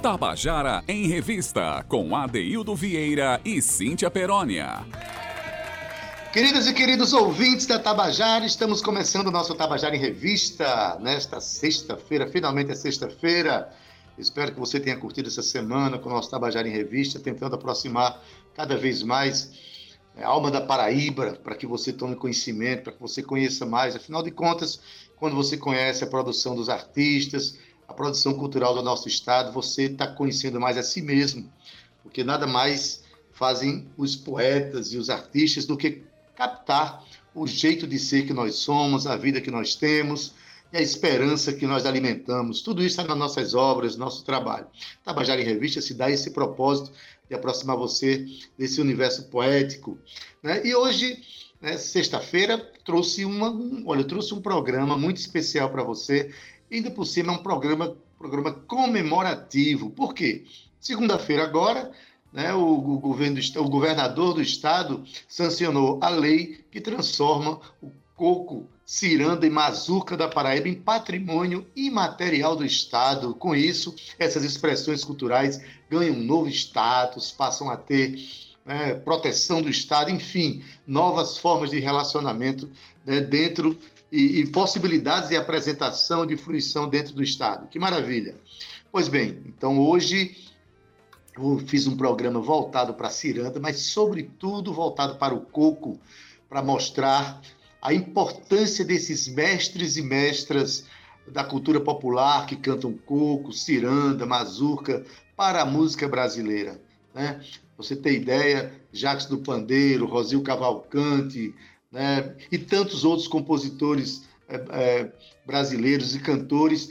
Tabajara em Revista, com Adeildo Vieira e Cíntia Perónia. Queridas e queridos ouvintes da Tabajara, estamos começando o nosso Tabajara em Revista nesta sexta-feira, finalmente é sexta-feira. Espero que você tenha curtido essa semana com o nosso Tabajara em Revista, tentando aproximar cada vez mais a alma da Paraíba, para que você tome conhecimento, para que você conheça mais. Afinal de contas, quando você conhece a produção dos artistas, a produção cultural do nosso estado, você está conhecendo mais a si mesmo, porque nada mais fazem os poetas e os artistas do que captar o jeito de ser que nós somos, a vida que nós temos e a esperança que nós alimentamos. Tudo isso está nas nossas obras, no nosso trabalho. Tabajara em Revista se dá esse propósito de aproximar você desse universo poético. Né? E hoje, né, sexta-feira, trouxe uma, um, olha, trouxe um programa muito especial para você ainda por cima é um programa, programa comemorativo. Por quê? Segunda-feira agora, né, o, o, governo, o governador do estado sancionou a lei que transforma o coco, ciranda e mazuca da Paraíba em patrimônio imaterial do estado. Com isso, essas expressões culturais ganham um novo status, passam a ter né, proteção do Estado, enfim, novas formas de relacionamento né, dentro e, e possibilidades de apresentação, de fruição dentro do Estado. Que maravilha! Pois bem, então hoje eu fiz um programa voltado para a ciranda, mas sobretudo voltado para o coco, para mostrar a importância desses mestres e mestras da cultura popular que cantam coco, ciranda, mazurca para a música brasileira. Né? Você tem ideia, Jacques do Pandeiro, Rosil Cavalcante, né, e tantos outros compositores é, é, brasileiros e cantores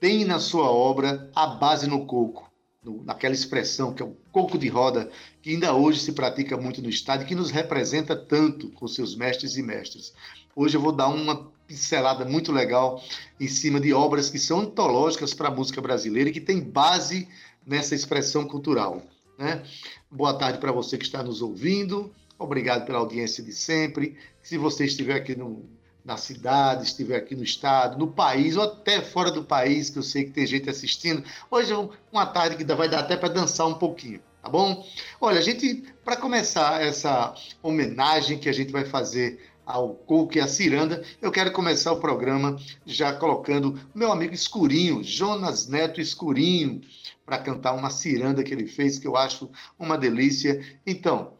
têm na sua obra a base no coco, no, naquela expressão que é o coco de roda, que ainda hoje se pratica muito no estado e que nos representa tanto com seus mestres e mestres. Hoje eu vou dar uma pincelada muito legal em cima de obras que são antológicas para a música brasileira e que tem base nessa expressão cultural. Né? Boa tarde para você que está nos ouvindo. Obrigado pela audiência de sempre. Se você estiver aqui no, na cidade, estiver aqui no estado, no país ou até fora do país, que eu sei que tem gente assistindo, hoje é uma tarde que vai dar até para dançar um pouquinho, tá bom? Olha, a gente, para começar essa homenagem que a gente vai fazer ao Coco e à Ciranda, eu quero começar o programa já colocando meu amigo Escurinho, Jonas Neto Escurinho, para cantar uma ciranda que ele fez, que eu acho uma delícia. Então,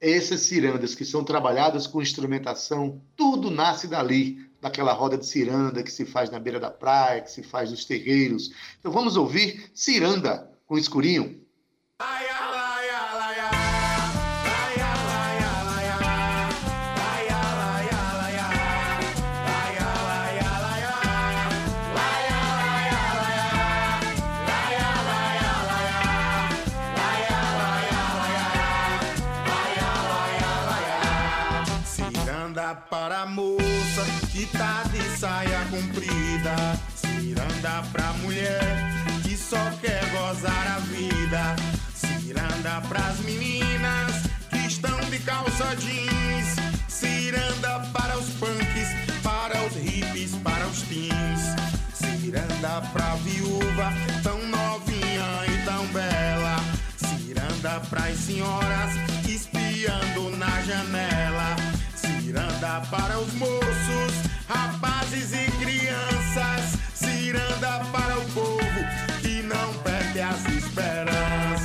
essas cirandas que são trabalhadas com instrumentação, tudo nasce dali, daquela roda de ciranda que se faz na beira da praia, que se faz nos terreiros. Então vamos ouvir Ciranda com Escurinho. Ai, que tá de saia comprida. Ciranda pra mulher que só quer gozar a vida. Ciranda pras meninas que estão de calça jeans. Ciranda para os punks, para os hippies, para os teens. Ciranda pra viúva tão novinha e tão bela. Ciranda pras senhoras espiando na janela Ciranda para os moços, rapazes e crianças. Ciranda para o povo que não perde as esperanças.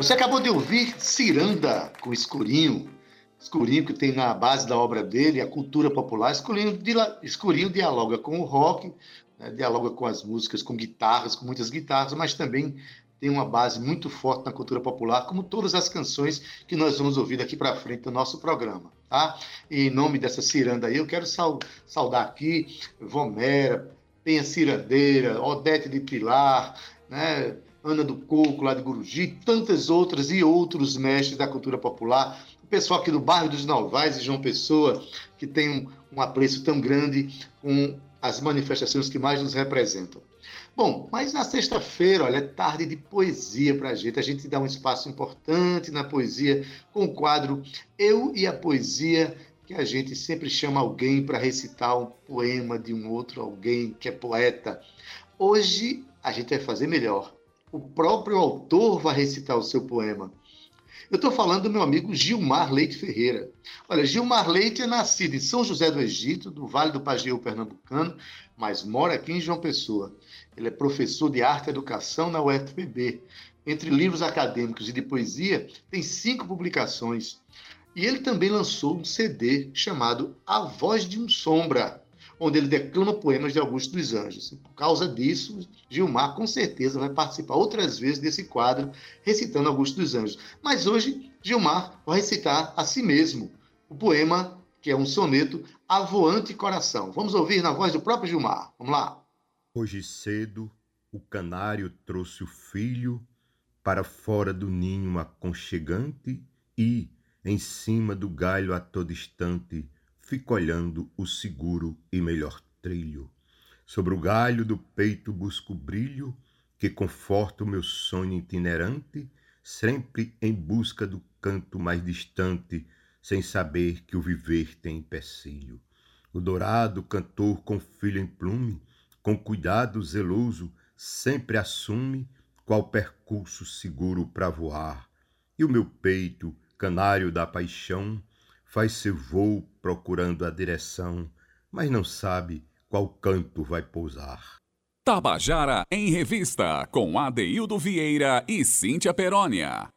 Você acabou de ouvir Ciranda com Escurinho. Escurinho que tem na base da obra dele a cultura popular. Escurinho, Escurinho dialoga com o rock, né, dialoga com as músicas, com guitarras, com muitas guitarras, mas também tem uma base muito forte na cultura popular, como todas as canções que nós vamos ouvir daqui para frente do nosso programa. Tá? E em nome dessa ciranda aí, eu quero saudar aqui Vomera, Penha Cirandeira, Odete de Pilar, né? Ana do Coco, lá de Guruji, tantas outras e outros mestres da cultura popular, o pessoal aqui do bairro dos Novais e João Pessoa, que tem um, um apreço tão grande com as manifestações que mais nos representam. Bom, mas na sexta-feira, olha, é tarde de poesia para a gente. A gente dá um espaço importante na poesia com o quadro Eu e a Poesia, que a gente sempre chama alguém para recitar um poema de um outro alguém que é poeta. Hoje a gente vai fazer melhor o próprio autor vai recitar o seu poema. Eu estou falando do meu amigo Gilmar Leite Ferreira. Olha, Gilmar Leite é nascido em São José do Egito, do Vale do Pajeú Pernambucano, mas mora aqui em João Pessoa. Ele é professor de arte e educação na UFPB. Entre livros acadêmicos e de poesia, tem cinco publicações. E ele também lançou um CD chamado A Voz de um Sombra, onde ele declama poemas de Augusto dos Anjos. Por causa disso, Gilmar com certeza vai participar outras vezes desse quadro, recitando Augusto dos Anjos. Mas hoje, Gilmar vai recitar a si mesmo o poema, que é um soneto, Avoante Coração. Vamos ouvir na voz do próprio Gilmar. Vamos lá. Hoje cedo, o canário trouxe o filho para fora do ninho aconchegante e, em cima do galho a todo instante, fico olhando o seguro e melhor trilho. Sobre o galho do peito busco brilho que conforta o meu sonho itinerante, sempre em busca do canto mais distante, sem saber que o viver tem empecilho. O dourado cantor com filho em plume, com cuidado zeloso, sempre assume qual percurso seguro para voar. E o meu peito, canário da paixão, faz seu voo procurando a direção, mas não sabe qual canto vai pousar. Tabajara em Revista, com Adeildo Vieira e Cíntia Perónia.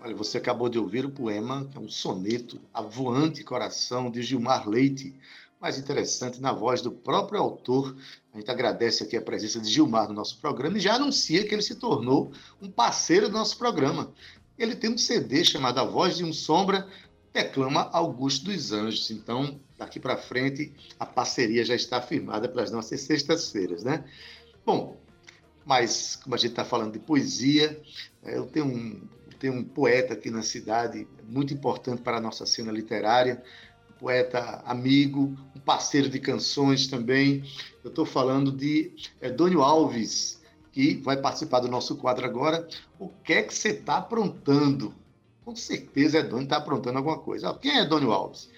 Olha, você acabou de ouvir o poema, que é um soneto, A Voante Coração, de Gilmar Leite. Mais interessante, na voz do próprio autor. A gente agradece aqui a presença de Gilmar no nosso programa e já anuncia que ele se tornou um parceiro do nosso programa. Ele tem um CD chamado A Voz de um Sombra, declama Augusto dos Anjos. Então, daqui para frente, a parceria já está firmada para as nossas sextas-feiras, né? Bom, mas como a gente está falando de poesia, é, eu tenho um, tenho um poeta aqui na cidade muito importante para a nossa cena literária, um poeta amigo, um parceiro de canções também. Eu estou falando de Edônio Alves, que vai participar do nosso quadro agora. O que é que você está aprontando? Com certeza Edônio está aprontando alguma coisa. Quem é Edônio Alves?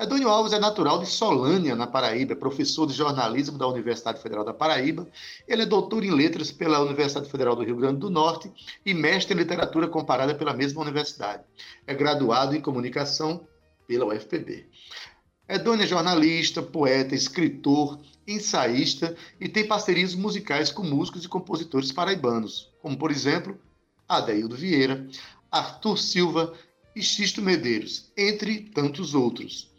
Edônio Alves é natural de Solânia, na Paraíba, é professor de jornalismo da Universidade Federal da Paraíba. Ele é doutor em letras pela Universidade Federal do Rio Grande do Norte e mestre em literatura comparada pela mesma universidade. É graduado em comunicação pela UFPB. Edônio é jornalista, poeta, escritor, ensaísta e tem parcerias musicais com músicos e compositores paraibanos, como, por exemplo, Adeildo Vieira, Arthur Silva e Xisto Medeiros, entre tantos outros.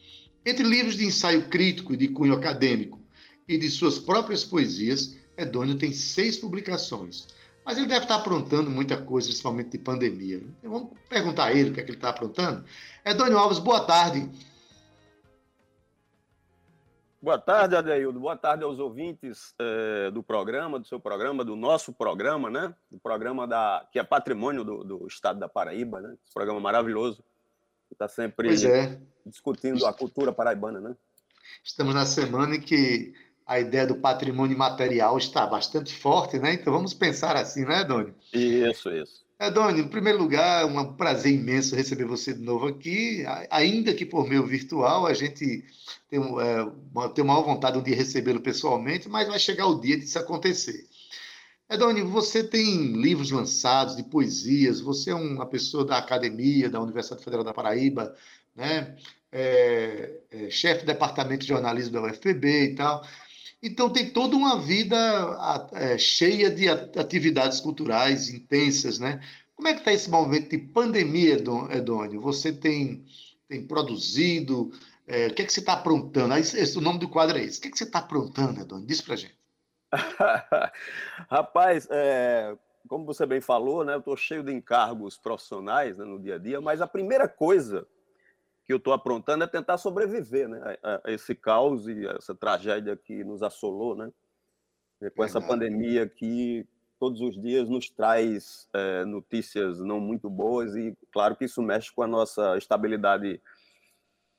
Entre livros de ensaio crítico e de cunho acadêmico e de suas próprias poesias, Edônio tem seis publicações. Mas ele deve estar aprontando muita coisa, principalmente de pandemia. Então, vamos perguntar a ele o que, é que ele está aprontando. Edônio Alves, boa tarde. Boa tarde, Adeildo. Boa tarde aos ouvintes eh, do programa, do seu programa, do nosso programa, né? Do programa da, que é patrimônio do, do Estado da Paraíba, né? Esse programa maravilhoso. Que está sempre é. discutindo a cultura paraibana, né? Estamos na semana em que a ideia do patrimônio material está bastante forte, né? Então vamos pensar assim, né, Doni? Isso, isso. Doni, em primeiro lugar, é um prazer imenso receber você de novo aqui, ainda que por meio virtual, a gente tem, é, tem maior vontade de recebê-lo pessoalmente, mas vai chegar o dia disso acontecer. Edoni, você tem livros lançados de poesias, você é uma pessoa da academia da Universidade Federal da Paraíba, né? É, é, chefe do departamento de jornalismo da UFPB e tal. Então, tem toda uma vida é, cheia de atividades culturais intensas, né? Como é que está esse momento de pandemia, Edônio? Você tem, tem produzido, é, o que é que você está aprontando? Esse, esse, o nome do quadro é esse. O que é que você está aprontando, Edônio? Diz para gente. Rapaz, é, como você bem falou, né, eu estou cheio de encargos profissionais né, no dia a dia, mas a primeira coisa que eu estou aprontando é tentar sobreviver né, a, a, esse caos e essa tragédia que nos assolou, né? Com essa pandemia que todos os dias nos traz é, notícias não muito boas e, claro, que isso mexe com a nossa estabilidade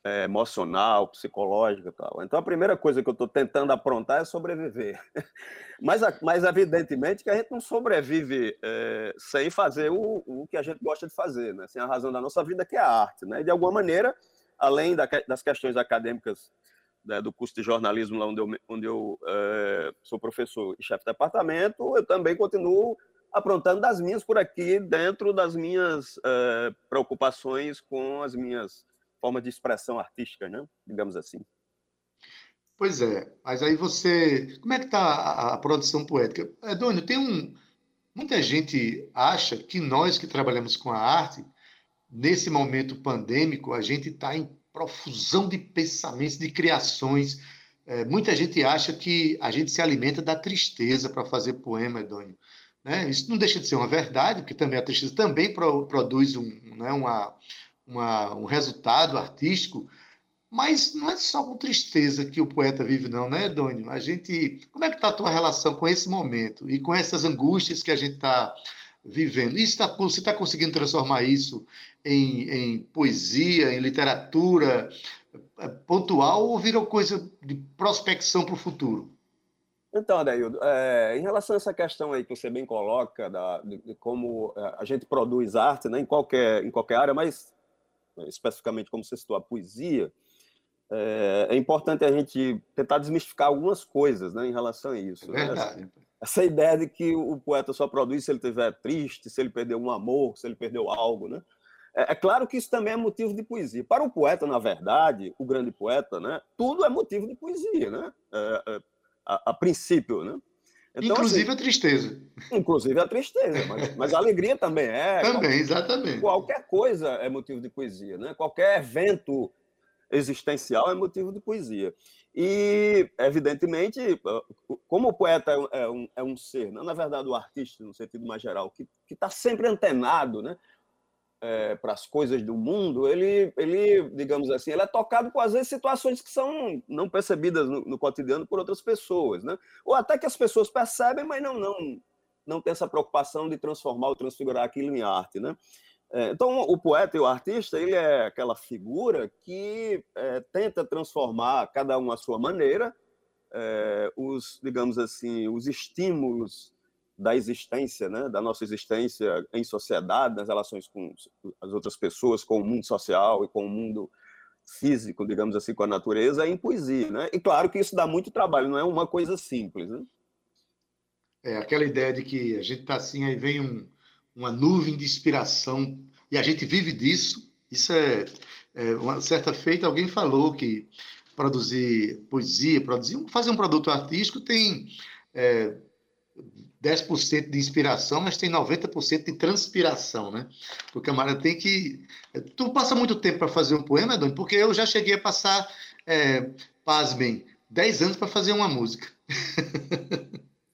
é, emocional, psicológica tal. Então, a primeira coisa que eu estou tentando aprontar é sobreviver. mas, mas, evidentemente, que a gente não sobrevive é, sem fazer o, o que a gente gosta de fazer, né? sem a razão da nossa vida, que é a arte. Né? E, de alguma maneira, além da, das questões acadêmicas né, do curso de jornalismo, lá onde eu, onde eu é, sou professor e chefe de departamento, eu também continuo aprontando das minhas por aqui, dentro das minhas é, preocupações com as minhas forma de expressão artística, né? digamos assim. Pois é, mas aí você. Como é que está a, a, produção poética? Edônio, tem um. Muita gente acha que nós que trabalhamos com a arte, nesse momento pandêmico, a gente está em profusão de pensamentos, de criações. É, muita gente acha que a gente se alimenta da tristeza para fazer poema, Edônio. Né? Isso não deixa de ser uma verdade, porque também a tristeza também pro, produz um, né, uma, uma, um resultado artístico, mas não é só com tristeza que o poeta vive, não, né, Dônio? A gente. Como é que está a tua relação com esse momento e com essas angústias que a gente está vivendo? Isso tá, você está conseguindo transformar isso em, em poesia, em literatura é, pontual ou virou coisa de prospecção para o futuro? Então, Adaildo, é, em relação a essa questão aí que você bem coloca, da, de, de como é, a gente produz arte né, em, qualquer, em qualquer área, mas especificamente como você citou, a poesia, é, é, importante a gente tentar desmistificar algumas coisas né, em relação a isso. É. Né? Essa, essa, ideia de que o poeta só produz se ele estiver triste, se ele perdeu um amor, se ele perdeu algo. Né? É, é, claro que isso também é motivo de poesia. Para o poeta, na verdade, o grande poeta, né, tudo é motivo de poesia, né? É, é, a, a princípio. Né? Então, inclusive assim, a tristeza. Inclusive a tristeza, mas, mas a alegria também é. Também, qualquer, exatamente. Qualquer coisa é motivo de poesia, né? Qualquer evento existencial é motivo de poesia. E, evidentemente, como o poeta é um, é um ser, não, na verdade, o artista, no sentido mais geral, que está sempre antenado, né? É, para as coisas do mundo, ele, ele, digamos assim, ele é tocado com, às vezes, situações que são não percebidas no, no, cotidiano por outras pessoas, né? Ou até que as pessoas percebem, mas não, não, não tem essa preocupação de transformar ou transfigurar aquilo em arte, né? É, então, o poeta e o artista, ele é aquela figura que é, tenta transformar, cada um à sua maneira, é, os, digamos assim, os estímulos da existência, né, da nossa existência em sociedade, nas relações com as outras pessoas, com o mundo social e com o mundo físico, digamos assim, com a natureza, é em poesia, né? E claro que isso dá muito trabalho, não é uma coisa simples, né? É aquela ideia de que a gente está assim, aí vem um, uma nuvem de inspiração e a gente vive disso. Isso é, é uma certa feita alguém falou que produzir poesia, produzir, fazer um produto artístico tem é, 10% de inspiração, mas tem 90% de transpiração, né? O camarada tem que. Tu passa muito tempo para fazer um poema, Doni? Porque eu já cheguei a passar, é, pasmem, 10 anos para fazer uma música.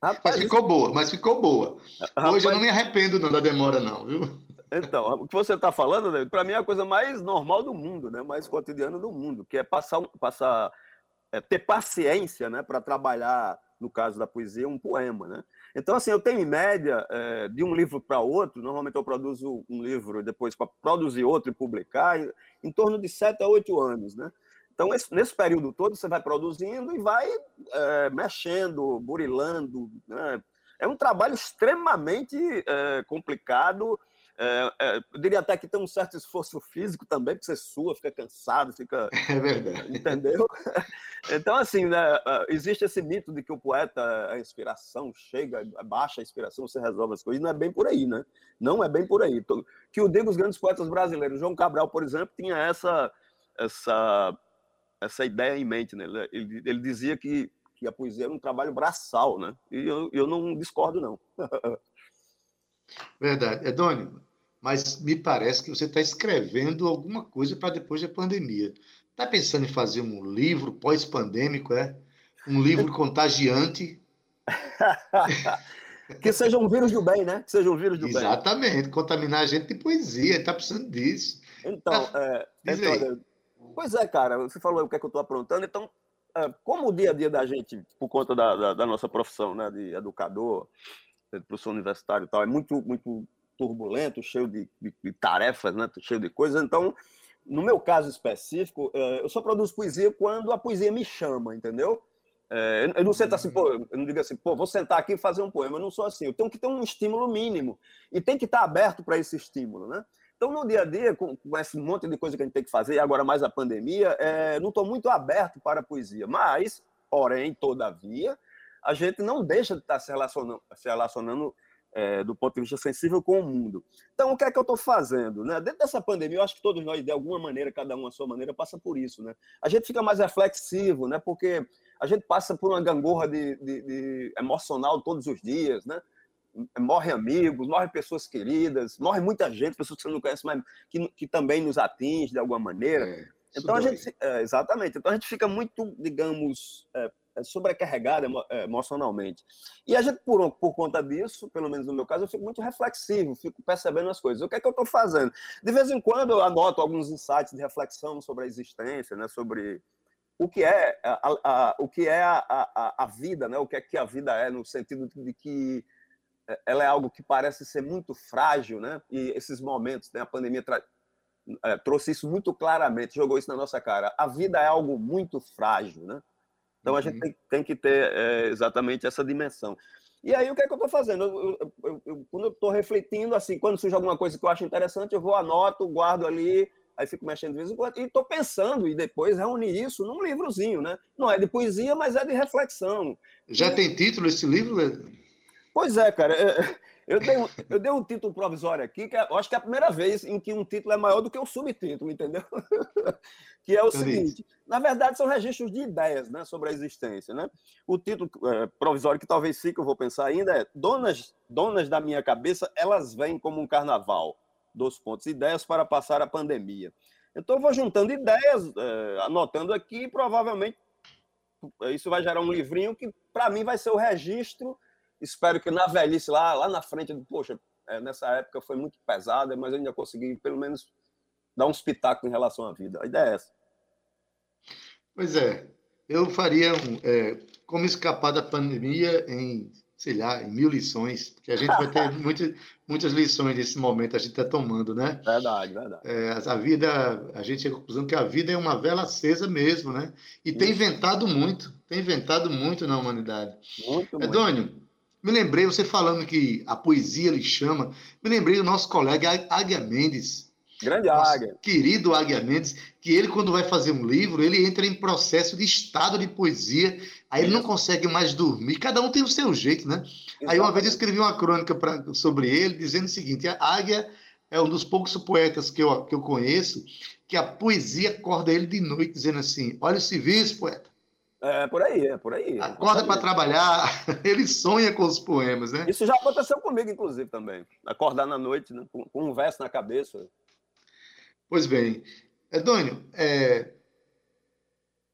Rapaz, mas ficou boa, mas ficou boa. Rapaz, Hoje eu não me arrependo não, da demora, não, viu? Então, o que você está falando, né, para mim é a coisa mais normal do mundo, né? mais cotidiana do mundo, que é passar, passar é, ter paciência né? para trabalhar, no caso da poesia, um poema. Né? Então, assim, eu tenho em média, é, de um livro para outro, normalmente eu produzo um livro depois para produzir outro e publicar, em, em, torno de sete a oito anos, né? Então, esse, nesse período todo, você vai produzindo e vai é, mexendo, burilando, né? É um trabalho extremamente é, complicado, é, é, eu diria até que tem um certo esforço físico também, porque você sua, fica cansado, fica. É verdade. Entendeu? Então, assim, né, é, existe esse mito de que o poeta, a inspiração chega, baixa a inspiração, você resolve as coisas. Não é bem por aí, né? Não é bem por aí. Que o digo os grandes poetas brasileiros. João Cabral, por exemplo, tinha essa, essa, essa ideia em mente, né? Ele, ele dizia que, que a poesia era um trabalho braçal, né? E eu, eu não discordo, não. Verdade. Edônio, mas me parece que você está escrevendo alguma coisa para depois da pandemia. Está pensando em fazer um livro pós-pandêmico, é? Um livro contagiante? que seja um vírus do bem, né? Que seja um vírus do Exatamente. bem. Exatamente, contaminar a gente de poesia, está precisando disso. Então, é, então pois é, cara, você falou o que é que eu estou aprontando, então, é, como o dia a dia da gente, por conta da, da, da nossa profissão, né, de educador, de professor universitário e tal, é muito, muito turbulento, cheio de, de, de tarefas, né, cheio de coisas, então, no meu caso específico, é, eu só produzo poesia quando a poesia me chama, entendeu? É, eu não sento assim, pô, eu não digo assim, pô, vou sentar aqui e fazer um poema. Eu não sou assim. Eu tenho que ter um estímulo mínimo e tem que estar aberto para esse estímulo, né? Então, no dia a dia, com, com, esse monte de coisa que a gente tem que fazer, e agora mais a pandemia, é, não estou muito aberto para a poesia. Mas, porém, todavia, a gente não deixa de estar se relacionando, se relacionando é, do ponto de vista sensível com o mundo. Então, o que é que eu estou fazendo? Né? Dentro dessa pandemia, eu acho que todos nós, de alguma maneira, cada um à sua maneira, passa por isso. Né? A gente fica mais reflexivo, né? porque a gente passa por uma gangorra de, de, de emocional todos os dias, né? morre amigos, morre pessoas queridas, morre muita gente, pessoas que você não conhece, mas que, que também nos atinge de alguma maneira. É, então a gente, é, exatamente, então a gente fica muito, digamos, é, sobrecarregado é, emocionalmente. E a gente, por, por conta disso, pelo menos no meu caso, eu fico muito reflexivo, fico percebendo as coisas. O que é que eu estou fazendo? De vez em quando eu anoto alguns insights de reflexão sobre a existência, né, sobre o que é a, a, o que é a, a, a, vida, né? O que é que a vida é no sentido de que é, ela é algo que parece ser muito frágil, né? E esses momentos, né? A pandemia é, trouxe isso muito claramente, jogou isso na nossa cara. A vida é algo muito frágil, né? Então a gente uhum. tem, tem que ter é, exatamente essa dimensão. E aí o que é que eu estou fazendo? Eu, eu, eu, quando eu estou refletindo, assim, quando surge alguma coisa que eu acho interessante, eu vou anoto, guardo ali, aí fico mexendo de vez em quando, e estou pensando, e depois reunir isso num livrozinho, né? Não é de poesia, mas é de reflexão. Já tem título esse livro? Pois é, cara. Eu dei, um, eu dei um título provisório aqui, que é, eu acho que é a primeira vez em que um título é maior do que um subtítulo, entendeu? Que é o seguinte: na verdade, são registros de ideias né, sobre a existência. Né? O título é, provisório, que talvez fique, eu vou pensar ainda, é Donas, Donas da Minha Cabeça, elas vêm como um carnaval dos pontos, ideias para passar a pandemia. Então, eu vou juntando ideias, é, anotando aqui, e provavelmente isso vai gerar um livrinho que, para mim, vai ser o registro. Espero que na velhice, lá, lá na frente, poxa, é, nessa época foi muito pesada, mas eu ainda consegui, pelo menos, dar um espetáculo em relação à vida. A ideia é essa. Pois é, eu faria um, é, como escapar da pandemia em sei lá, em mil lições, porque a gente vai ter muitas, muitas lições nesse momento, a gente está tomando, né? Verdade, verdade. É, a vida, a gente chega à conclusão que a vida é uma vela acesa mesmo, né? E Isso. tem inventado muito, tem inventado muito na humanidade. Muito, muito. Edônio, me lembrei, você falando que a poesia lhe chama, me lembrei do nosso colega Águia Mendes, Grande Águia. Querido Águia Mendes, que ele, quando vai fazer um livro, ele entra em processo de estado de poesia, aí ele não consegue mais dormir. Cada um tem o seu jeito, né? Aí uma vez eu escrevi uma crônica pra, sobre ele, dizendo o seguinte: a Águia é um dos poucos poetas que eu, que eu conheço que a poesia acorda ele de noite, dizendo assim: olha o serviço, poeta. É por aí, é por aí. Acorda para trabalhar, ele sonha com os poemas, né? Isso já aconteceu comigo, inclusive, também. Acordar na noite, né? com, com um verso na cabeça. Pois bem, Edônio, é,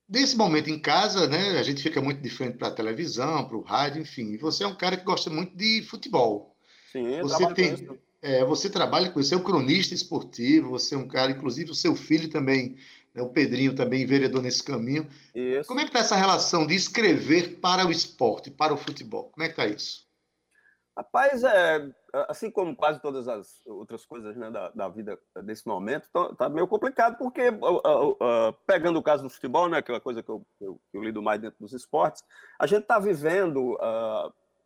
nesse momento em casa, né, a gente fica muito diferente para a televisão, para o rádio, enfim. Você é um cara que gosta muito de futebol. Sim, você tem, é, você trabalha com isso, você é um cronista esportivo, você é um cara, inclusive o seu filho também, né, o Pedrinho também vereador nesse caminho. Isso. Como é que está essa relação de escrever para o esporte, para o futebol? Como é que está isso? Rapaz, é, assim como quase todas as outras coisas né, da, da vida desse momento, tá, tá meio complicado, porque, uh, uh, uh, pegando o caso do futebol, né, que uma coisa que eu, eu, eu lido mais dentro dos esportes, a gente está vivendo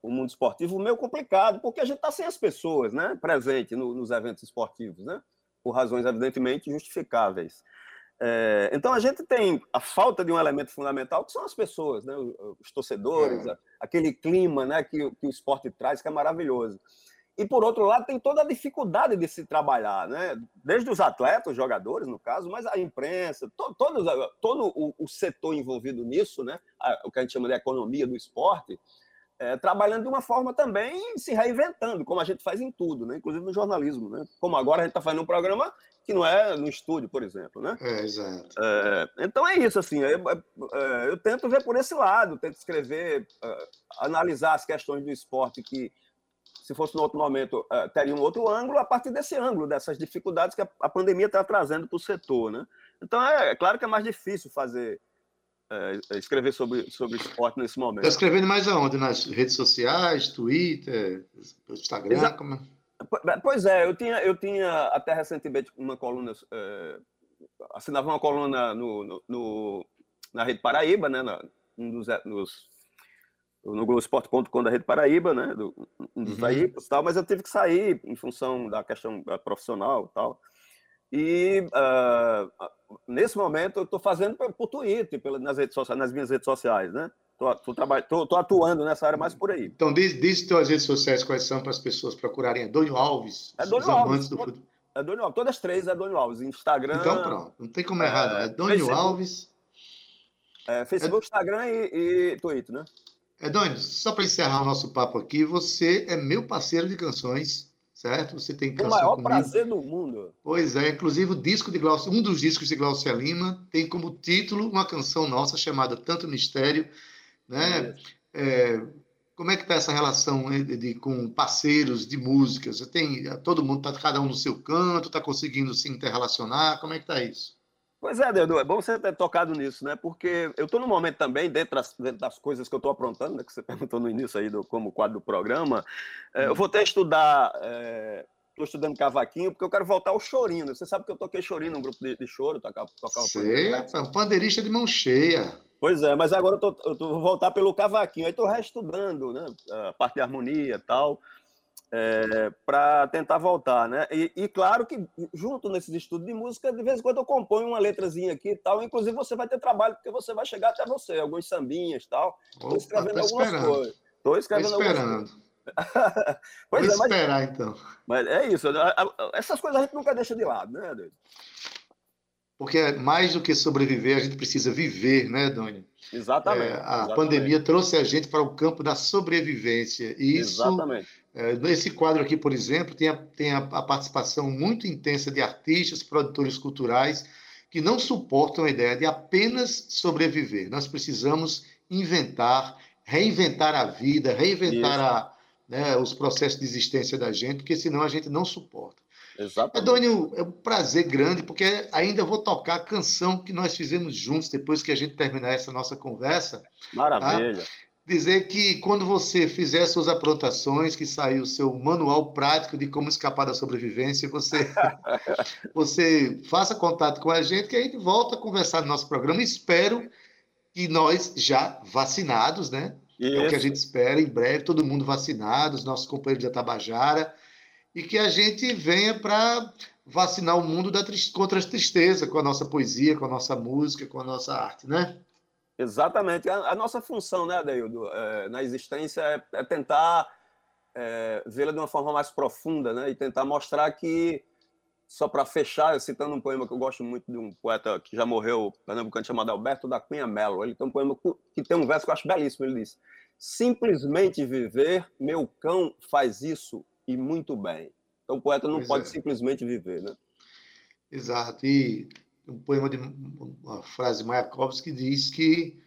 o mundo esportivo meio complicado, porque a gente está sem as pessoas né, presentes no, nos eventos esportivos, né, por razões evidentemente justificáveis. É, então a gente tem a falta de um elemento fundamental que são as pessoas, né? os torcedores, é. aquele clima né, que, que, o esporte traz que é maravilhoso. E por outro lado tem toda a dificuldade de se trabalhar, né? desde os atletas, os jogadores no caso, mas a imprensa, to, todos, todo o, o, setor envolvido nisso, né? o que a gente chama de economia do esporte, é, trabalhando de uma forma também se reinventando, como a gente faz em tudo, né? inclusive no jornalismo. Né? Como agora a gente está fazendo um programa que não é no estúdio, por exemplo. Né? É, exato. É, então é isso, assim, eu, é, eu, tento ver por esse lado, tento escrever, analisar as questões do esporte que, se fosse no outro momento, teria um outro ângulo, a partir desse ângulo, dessas dificuldades que a, a pandemia está trazendo para o setor. Né? Então é, é claro que é mais difícil fazer é, escrever sobre, sobre esporte nesse momento. Está escrevendo mais aonde? Nas redes sociais, Twitter, Instagram? Exa como... Pois é, eu tinha, eu tinha até recentemente uma coluna, é, assinava uma coluna no, no, no, na Rede Paraíba, né, na, um dos, nos, no Globoesporte.com da Rede Paraíba, né, do, um dos uhum. tal, mas eu tive que sair em função da questão profissional e tal. E uh, nesse momento eu estou fazendo por Twitter, nas redes sociais, nas minhas redes sociais, né? Estou atuando nessa área mais por aí. Então, diz, diz tuas redes sociais quais são para as pessoas procurarem. É Dônio Alves, é Dônio Alves. Do futebol. É Dônio Alves. Todas as três é Dônio Alves. Instagram. Então, pronto. Não tem como errar. É, é Dônio Alves. É, Facebook, é... Instagram e, e Twitter, né? É, Dônio, só para encerrar o nosso papo aqui, você é meu parceiro de canções certo? Você tem canção O maior comigo. prazer do mundo. Pois é, inclusive o disco de Glaucia, um dos discos de Glaucia Lima tem como título uma canção nossa chamada Tanto Mistério, né? É, como é que está essa relação de, de, com parceiros de música? Você tem todo mundo está cada um no seu canto, está conseguindo se interrelacionar? Como é que está isso? Pois é, Dedu, é bom você ter tocado nisso, né? Porque eu estou no momento também, dentro das, dentro das coisas que eu estou aprontando, né? que você perguntou no início aí, do, como quadro do programa, é, eu vou até estudar, estou estudando cavaquinho, porque eu quero voltar ao chorinho. Né? Você sabe que eu toquei chorinho num grupo de, de choro, tocar, tocar Sei, é um pandeirista de mão cheia. Pois é, mas agora eu, tô, eu tô, vou voltar pelo cavaquinho, aí estou reestudando, né? A parte de harmonia e tal é, para tentar voltar, né? E, e, claro que junto nesses estudos de música, de vez em quando eu componho uma letrazinha aqui e tal. Inclusive você vai ter trabalho porque você vai chegar até você, alguns sambinhas e tal. Estou escrevendo algumas esperando. coisas. Estou escrevendo tô esperando. algumas coisas. Pois Vou é, mas, esperar então. Mas é isso. Essas coisas a gente nunca deixa de lado, né, Deus? Porque mais do que sobreviver, a gente precisa viver, né, Doni? Exatamente. É, a exatamente. pandemia trouxe a gente para o campo da sobrevivência. E isso exatamente é, nesse quadro aqui, por exemplo, tem, a, tem a, a, participação muito intensa de artistas, produtores culturais, que não suportam a ideia de apenas sobreviver. Nós precisamos inventar, reinventar a vida, reinventar a, né, os processos de existência da gente, porque senão a gente não suporta. Exatamente. Edônio, é um prazer grande, porque ainda vou tocar a canção que nós fizemos juntos, depois que a gente terminar essa nossa conversa. Tá? Maravilha. Tá? dizer que quando você fizer suas aprontações, que sair o seu manual prático de como escapar da sobrevivência, você, você faça contato com a gente, que a gente volta a conversar no nosso programa. Espero que nós já vacinados, né? Isso. É o que a gente espera em breve, todo mundo vacinado, os nossos companheiros de Atabajara, e que a gente venha para vacinar o mundo da, contra a tristeza com a nossa poesia, com a nossa música, com a nossa arte, né? Exatamente. A, a nossa função, né, Adeildo, é, na existência é, é tentar é, vê-la de uma forma mais profunda, né, e tentar mostrar que, só para fechar, citando um poema que eu gosto muito de um poeta que já morreu, pernambucano, chamado Alberto da Cunha Mello. Ele tem um poema que tem um verso que eu acho belíssimo. Ele diz: Simplesmente viver, meu cão faz isso e muito bem. Então o poeta não pois pode é. simplesmente viver, né? Exato. E um poema de uma frase de Mayakovsky que diz que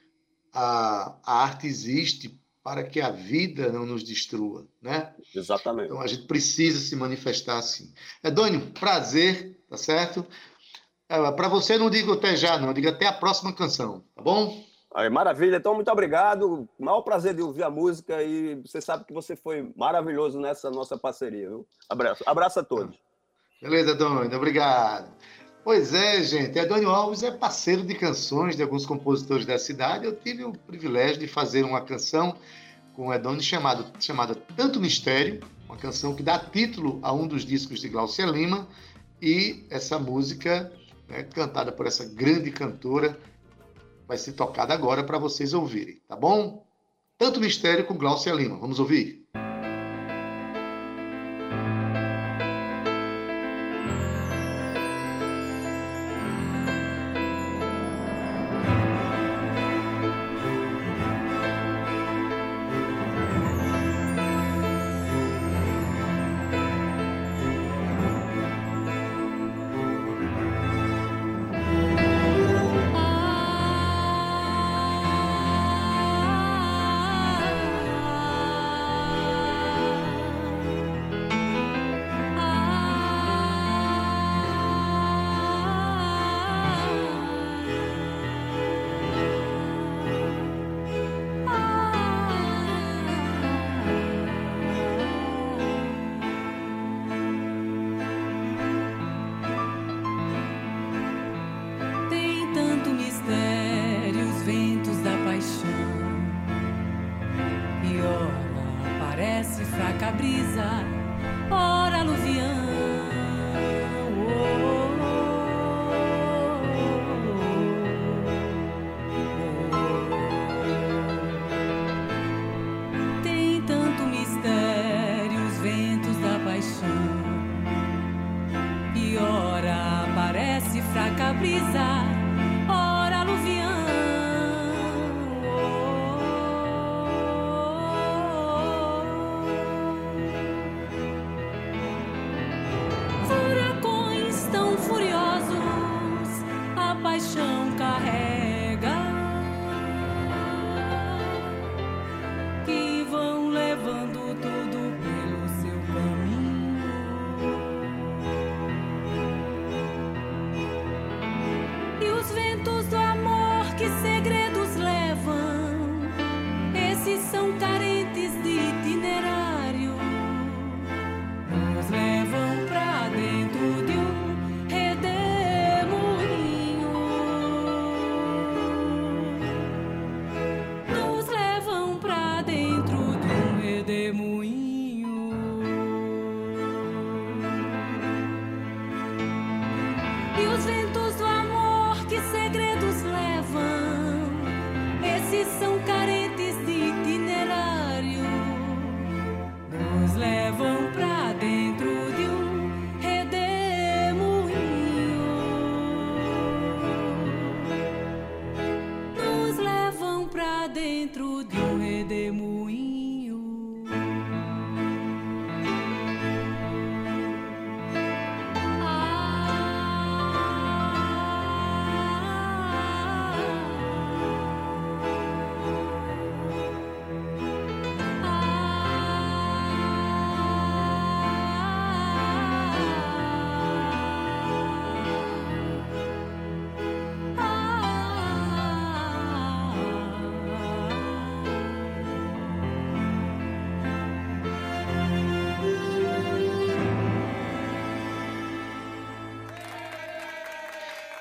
a, a arte existe para que a vida não nos destrua, né? Exatamente. Então a gente precisa se manifestar assim. Edônio, prazer, tá certo? É, para você não digo até já, não, digo até a próxima canção, tá bom? Aí, maravilha, então muito obrigado. Maior prazer de ouvir a música e você sabe que você foi maravilhoso nessa nossa parceria, viu? Abraço, abraço a todos. Beleza, Dônio, obrigado. Pois é, gente. Antônio Alves é parceiro de canções de alguns compositores da cidade. Eu tive o privilégio de fazer uma canção com o Edônio chamado, chamada Tanto Mistério, uma canção que dá título a um dos discos de Glaucia Lima. E essa música, né, cantada por essa grande cantora, vai ser tocada agora para vocês ouvirem, tá bom? Tanto Mistério com Glaucia Lima. Vamos ouvir? fraca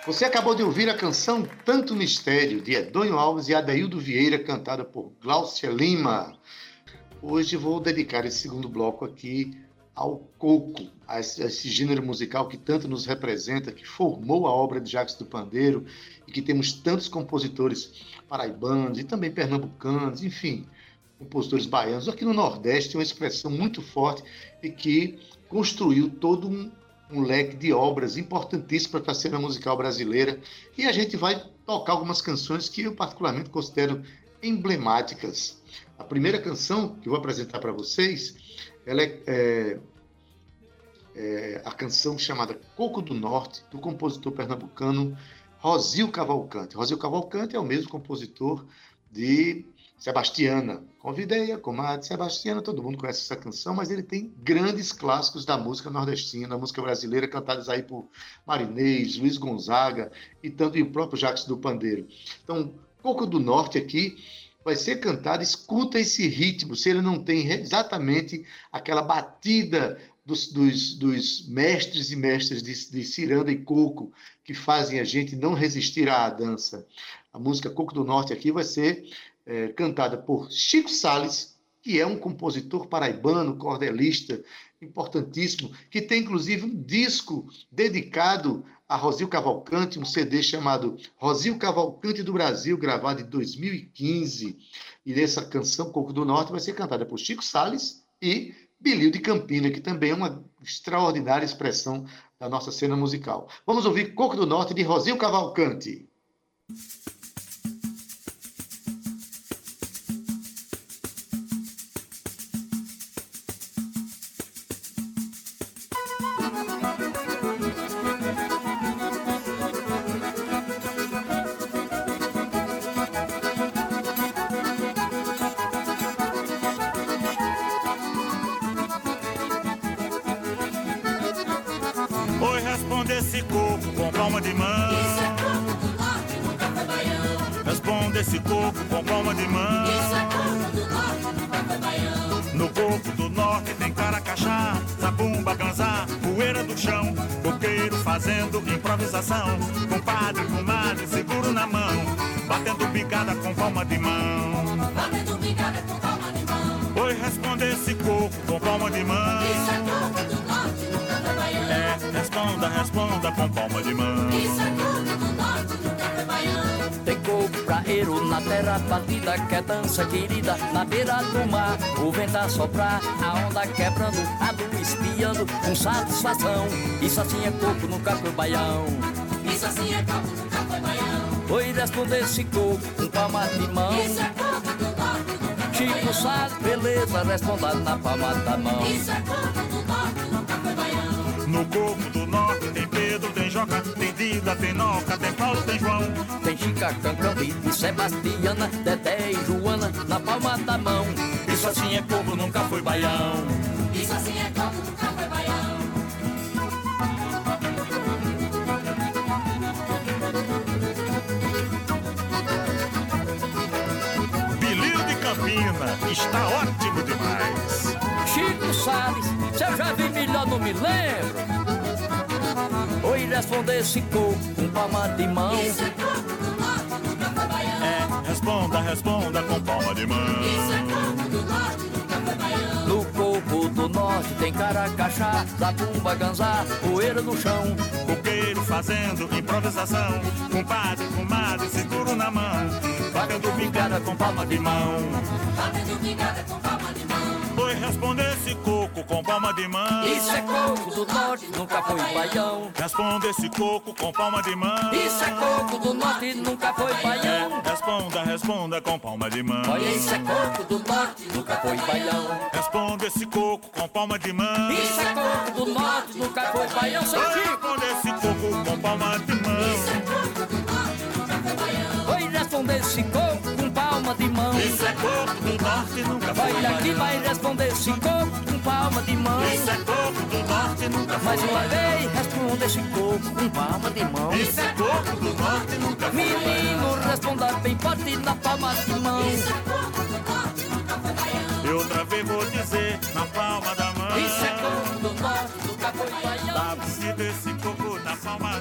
Você acabou de ouvir a canção Tanto Mistério, de Edonho Alves e Adaildo Vieira, cantada por Glaucia Lima. Hoje vou dedicar esse segundo bloco aqui ao coco, a esse, gênero musical que tanto nos representa, que formou a obra de Jacques do Pandeiro e que temos tantos compositores paraibanos e também pernambucanos, enfim, compositores baianos. Aqui no Nordeste tem uma expressão muito forte e que construiu todo um, um leque de obras importantíssimas para a cena musical brasileira. E a gente vai tocar algumas canções que eu particularmente considero emblemáticas. A primeira canção que eu vou apresentar para vocês, ela é, é, é, a canção chamada Coco do Norte, do compositor pernambucano Rosil Cavalcante. Rosil Cavalcante é o mesmo compositor de Sebastiana. Convidei a comadre Sebastiana, todo mundo conhece essa canção, mas ele tem grandes clássicos da música nordestina, da música brasileira, cantados aí por Marinês, Luiz Gonzaga e tanto e o próprio Jacques do Pandeiro. Então, Coco do Norte aqui vai ser cantado, escuta esse ritmo, se ele não tem exatamente aquela batida dos, dos, dos mestres e mestras de, de ciranda e coco que fazem a gente não resistir à dança. A música Coco do Norte aqui vai ser é, cantada por Chico Sales, que é um compositor paraibano, cordelista, importantíssimo, que tem inclusive um disco dedicado a Rosil Cavalcante, um CD chamado Rosil Cavalcante do Brasil, gravado em 2015. E essa canção Coco do Norte vai ser cantada por Chico Sales e Bilio de Campina, que também é uma extraordinária expressão da nossa cena musical. Vamos ouvir Coco do Norte de Rosil Cavalcante. Satisfação. Isso assim é coco, nunca foi baião. Isso assim é coco, nunca foi baião. Oi, responde esse coco com palma de mão. Isso é coco do norte, nunca foi Chico baião. Salles, beleza, responda na palma da mão. Isso é coco do norte, nunca foi baião. No corpo do norte tem Pedro, tem Joca, tem Dida, tem Noca, tem Paulo, tem João. Tem Chica, Cancão, e Sebastiana, Dedé e Joana na palma da mão. Isso assim é coco, nunca foi baião. Isso assim é coco, está ótimo demais. Chico Salles, se eu já vi melhor não me lembro. Oi, responde esse coco com palma de mão. Isso é coco do norte, nunca foi baião. É, responda, responda com palma de mão. Isso é coco do norte, nunca foi baião. No coco do norte tem caracachá, zabumba, ganzá, poeira no chão. Coqueiro fazendo improvisação. Compadre, comadre, seguro na mão. Batendo pingada com palma de mão. Batendo pingada com palma de mão. Foi responder esse coco com palma de mão. Isso é coco do norte, nunca foi baião. Responda esse coco com palma de mão. Isso é coco do norte, nunca foi baião. Responda, responda com palma de mão. Olha, isso é coco do norte, nunca foi baião. Responda esse coco com palma de mão. Isso é coco do norte, nunca foi baião. Responda esse coco com palma de mão. Responder esse coco com palma de mão. Isso é coco do norte, nunca foi Olha aqui, baião. vai responder esse coco com palma de mão. Isso é coco do norte, nunca foi Mais uma vez, responda esse coco com palma de mão. Isso é coco do norte, nunca foi. Menino, responda bem forte na palma de mão. Isso é coco do norte, nunca foi. E outra vez vou dizer na palma da mão. Isso é coco do norte, nunca foi baião. Dá você desse coco na palma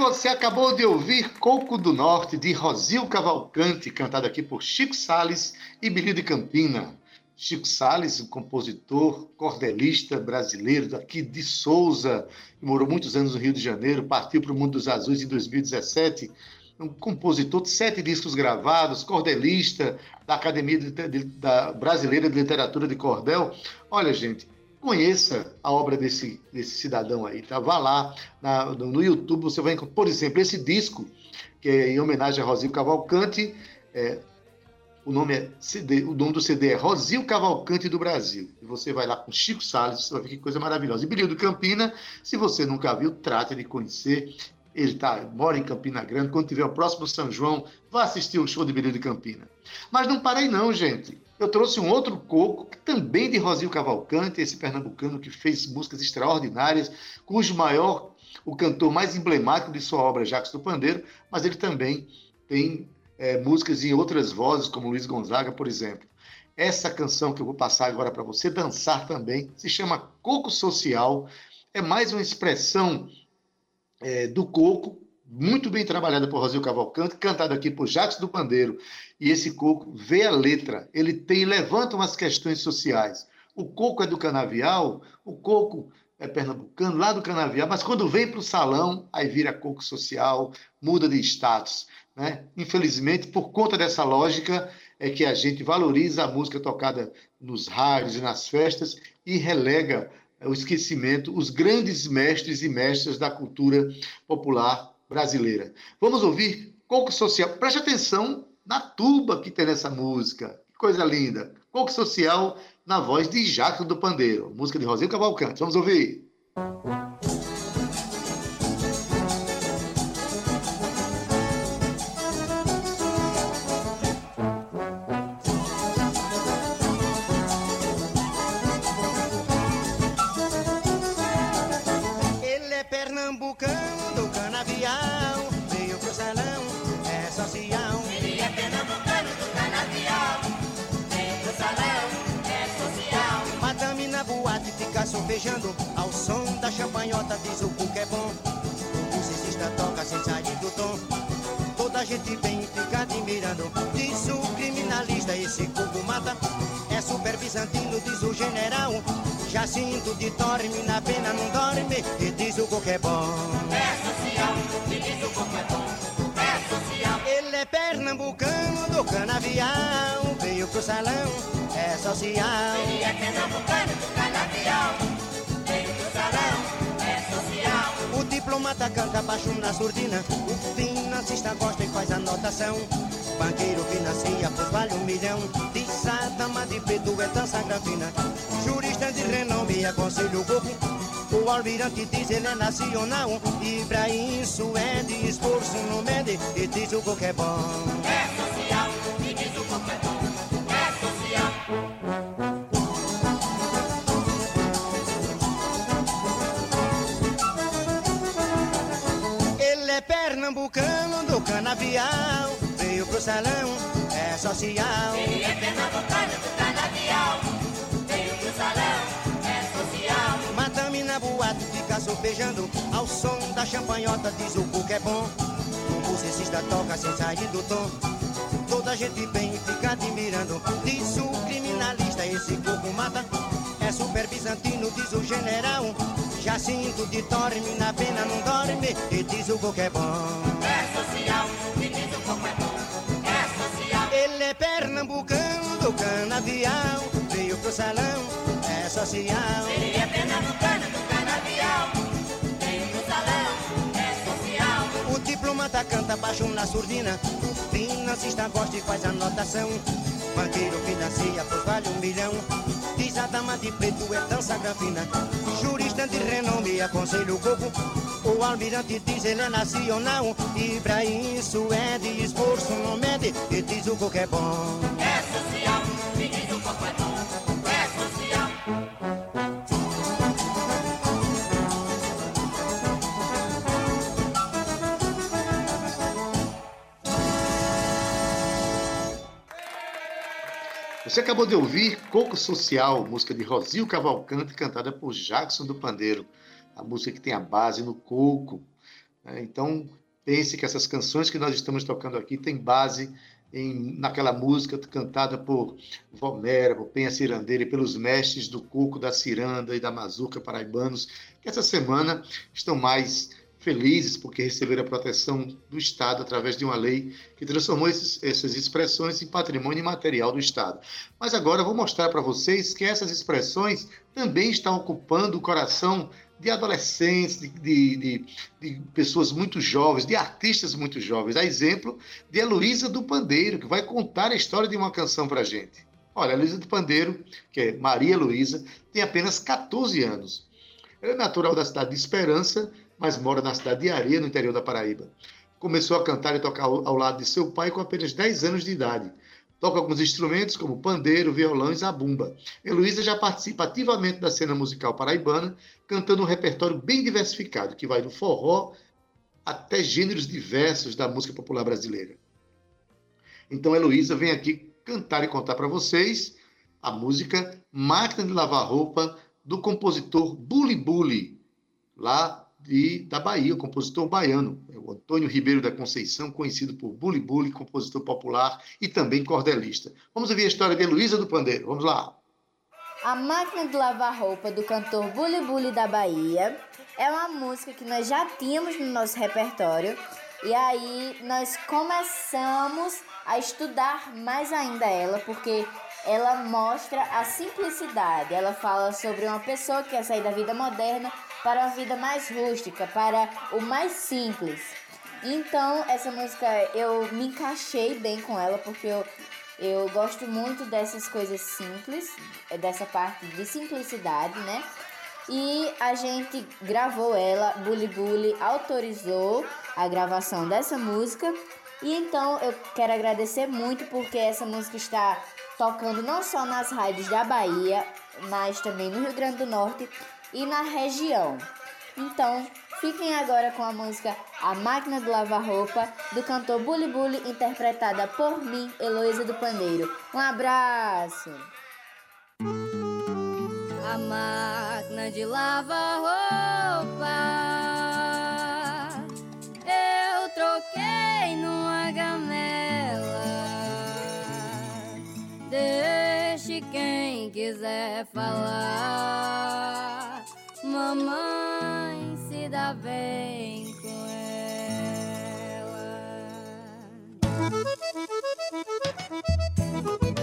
você acabou de ouvir Coco do Norte, de Rosil Cavalcante, cantado aqui por Chico Sales e Billy de Campina. Chico Sales, um compositor, cordelista brasileiro daqui de Souza, que morou muitos anos no Rio de Janeiro, partiu para o Mundo dos Azuis em 2017. Um compositor de sete discos gravados, cordelista da Academia de- de- da Brasileira de Literatura de Cordel. Olha, gente, conheça a obra desse, desse cidadão aí, tá? Vá lá na- no, YouTube, você vai encontrar, por exemplo, esse disco, que é em homenagem a Rosil Cavalcante, é, o nome é CD, o nome do CD é Rosil Cavalcante do Brasil. E você vai lá com Chico Salles, você vai ver que coisa maravilhosa. E Bilhão Campina, se você nunca viu, trate de conhecer. Ele tá, mora em Campina Grande. Quando tiver o próximo São João, vá assistir o show de Bilhão de Campina. Mas não parei não, gente. Eu trouxe um outro coco, que também de Rosil Cavalcante, esse pernambucano que fez músicas extraordinárias, cujo maior, o cantor mais emblemático de sua obra, Jacques do Pandeiro, mas ele também tem é, músicas em outras vozes, como Luiz Gonzaga, por exemplo. Essa canção que eu vou passar agora para você dançar também se chama Coco Social. É mais uma expressão é, do coco, muito bem trabalhada por Rosil Cavalcante, cantada aqui por Jacques do Pandeiro. E esse coco vê a letra, ele tem levanta umas questões sociais. O coco é do canavial, o coco é pernambucano, lá do canavial, mas quando vem para o salão, aí vira coco social, muda de status. Né? Infelizmente, por conta dessa lógica, é que a gente valoriza a música tocada nos rádios e nas festas e relega o esquecimento os grandes mestres e mestras da cultura popular brasileira. Vamos ouvir Coco Social. Preste atenção na tuba que tem nessa música. Que coisa linda. Coco Social na voz de Jacques do Pandeiro. Música de Rosinho Cavalcante. Vamos ouvir. Ele champanhota, diz o cuco é bom. O musicista toca sem sair do tom. Toda a gente vem e fica admirando. Diz o criminalista, esse cuco mata. É super bizantino, diz o general. Jacinto de dorme, na pena não dorme. E diz o cuco é bom. É social, me diz o como é bom. É social. Ele é pernambucano do canavial. Veio pro salão, é social. Ele é pernambucano do canavial. É. O diplomata canta baixo na surdina. O financista gosta e faz anotação. Banqueiro financia, pois vale um milhão. Diz a dama de preto é dança gravina. Jurista de renome, aconselho o corpo. O almirante diz ele é nacional. E pra isso é de esforço, não mede. E diz o que é bom. Canavial. Veio pro salão, é social. Ele é pernambucano do canavial. Veio do salão, é social. Madame na boate fica sopejando Ao som da champanhota diz o que é bom O musicista toca sem sair do tom Toda gente vem e fica admirando Diz o criminalista, esse coco mata É super bizantino, diz o general Jacinto de dorme, na pena não dorme E diz o que é bom pernambucano do canavial Veio pro salão, é social é pernambucano do canavial. Veio do salão, é social. O diplomata canta baixo na surdina. O financista gosta e faz anotação. Banqueiro financia, pois vale um milhão. Diz a dama de preto, é dança gravina. Jurista de renome, aconselho o coco. O almirante diz ele é nacional. E pra isso é de esforço, não mede. E diz o coco é bom. É social, me diz o como é bom. É social. Você acabou de ouvir Coco Social, música de Rosil Cavalcante, cantada por Jackson do Pandeiro. A música que tem a base no coco. né? Então, pense que essas canções que nós estamos tocando aqui têm base em, naquela música cantada por Vomera, por Penha Cirandeira e pelos mestres do coco, da ciranda e da mazuca paraibanos, que essa semana estão mais felizes porque receberam a proteção do Estado através de uma lei que transformou esses- essas expressões em patrimônio imaterial do Estado. Mas agora eu vou mostrar para vocês que essas expressões também estão ocupando o coração de adolescentes, de, de- de- de pessoas muito jovens, de artistas muito jovens. A exemplo de Heloísa do Pandeiro, que vai contar a história de uma canção para a gente. Olha, Heloísa do Pandeiro, que é Maria Heloísa, tem apenas 14 anos. Ela é natural da cidade de Esperança, mas mora na cidade de Areia, no interior da Paraíba. Começou a cantar e tocar ao, ao lado de seu pai com apenas 10 anos de idade. Toca alguns instrumentos como pandeiro, violão e zabumba. Heloísa já participa ativamente da cena musical paraibana, cantando um repertório bem diversificado, que vai do forró até gêneros diversos da música popular brasileira. Então, Heloísa vem aqui cantar e contar para vocês a música Máquina de Lavar Roupa, do compositor Bully Bully, lá de, da Bahia, o compositor baiano, é o Antônio Ribeiro da Conceição, conhecido por Bully Bully, compositor popular e também cordelista. Vamos ouvir a história de Heloísa do Pandeiro. Vamos lá. A Máquina de Lavar Roupa do cantor Bully Bully da Bahia é uma música que nós já tínhamos no nosso repertório e aí nós começamos a estudar mais ainda ela porque ela mostra a simplicidade. Ela fala sobre uma pessoa que quer sair da vida moderna para uma vida mais rústica, para o mais simples. Então, essa música eu me encaixei bem com ela porque eu eu gosto muito dessas coisas simples, é dessa parte de simplicidade, né? E a gente gravou ela, Bully Bully autorizou a gravação dessa música. E então eu quero agradecer muito porque essa música está tocando não só nas rádios da Bahia, mas também no Rio Grande do Norte e na região. Então, fiquem agora com a música A Máquina de Lavar Roupa, do cantor Bully Bully, interpretada por mim, Heloísa do Pandeiro. Um abraço! A máquina de lavar roupa. Eu troquei numa gamela. Deixe quem quiser falar. Mamãe dá bem com A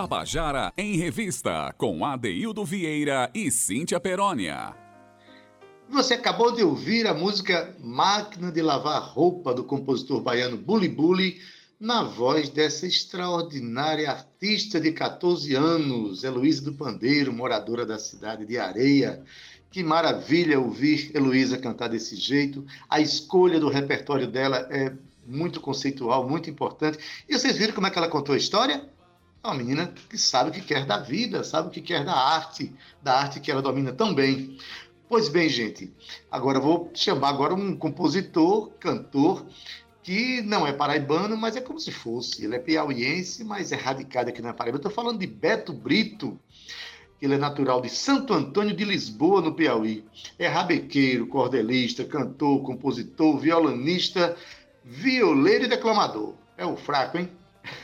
Tabajara em Revista, com Adeildo Vieira e Cíntia Perónia. Você acabou de ouvir a música Máquina de Lavar Roupa, do compositor baiano Bully Bully, na voz dessa extraordinária artista de 14 anos, Heloísa do Pandeiro, moradora da cidade de Areia. Que maravilha ouvir Heloísa cantar desse jeito. A escolha do repertório dela é muito conceitual, muito importante. E vocês viram como é que ela contou a história? É uma menina que sabe o que quer da vida, sabe o que quer da arte, da arte que ela domina tão bem. Pois bem, gente, agora vou chamar agora um compositor, cantor, que não é paraibano, mas é como se fosse. Ele é piauiense, mas é radicado aqui na Paraíba. Estou falando de Beto Brito, que ele é natural de Santo Antônio de Lisboa, no Piauí. É rabequeiro, cordelista, cantor, compositor, violonista, violeiro e declamador. É o fraco, hein?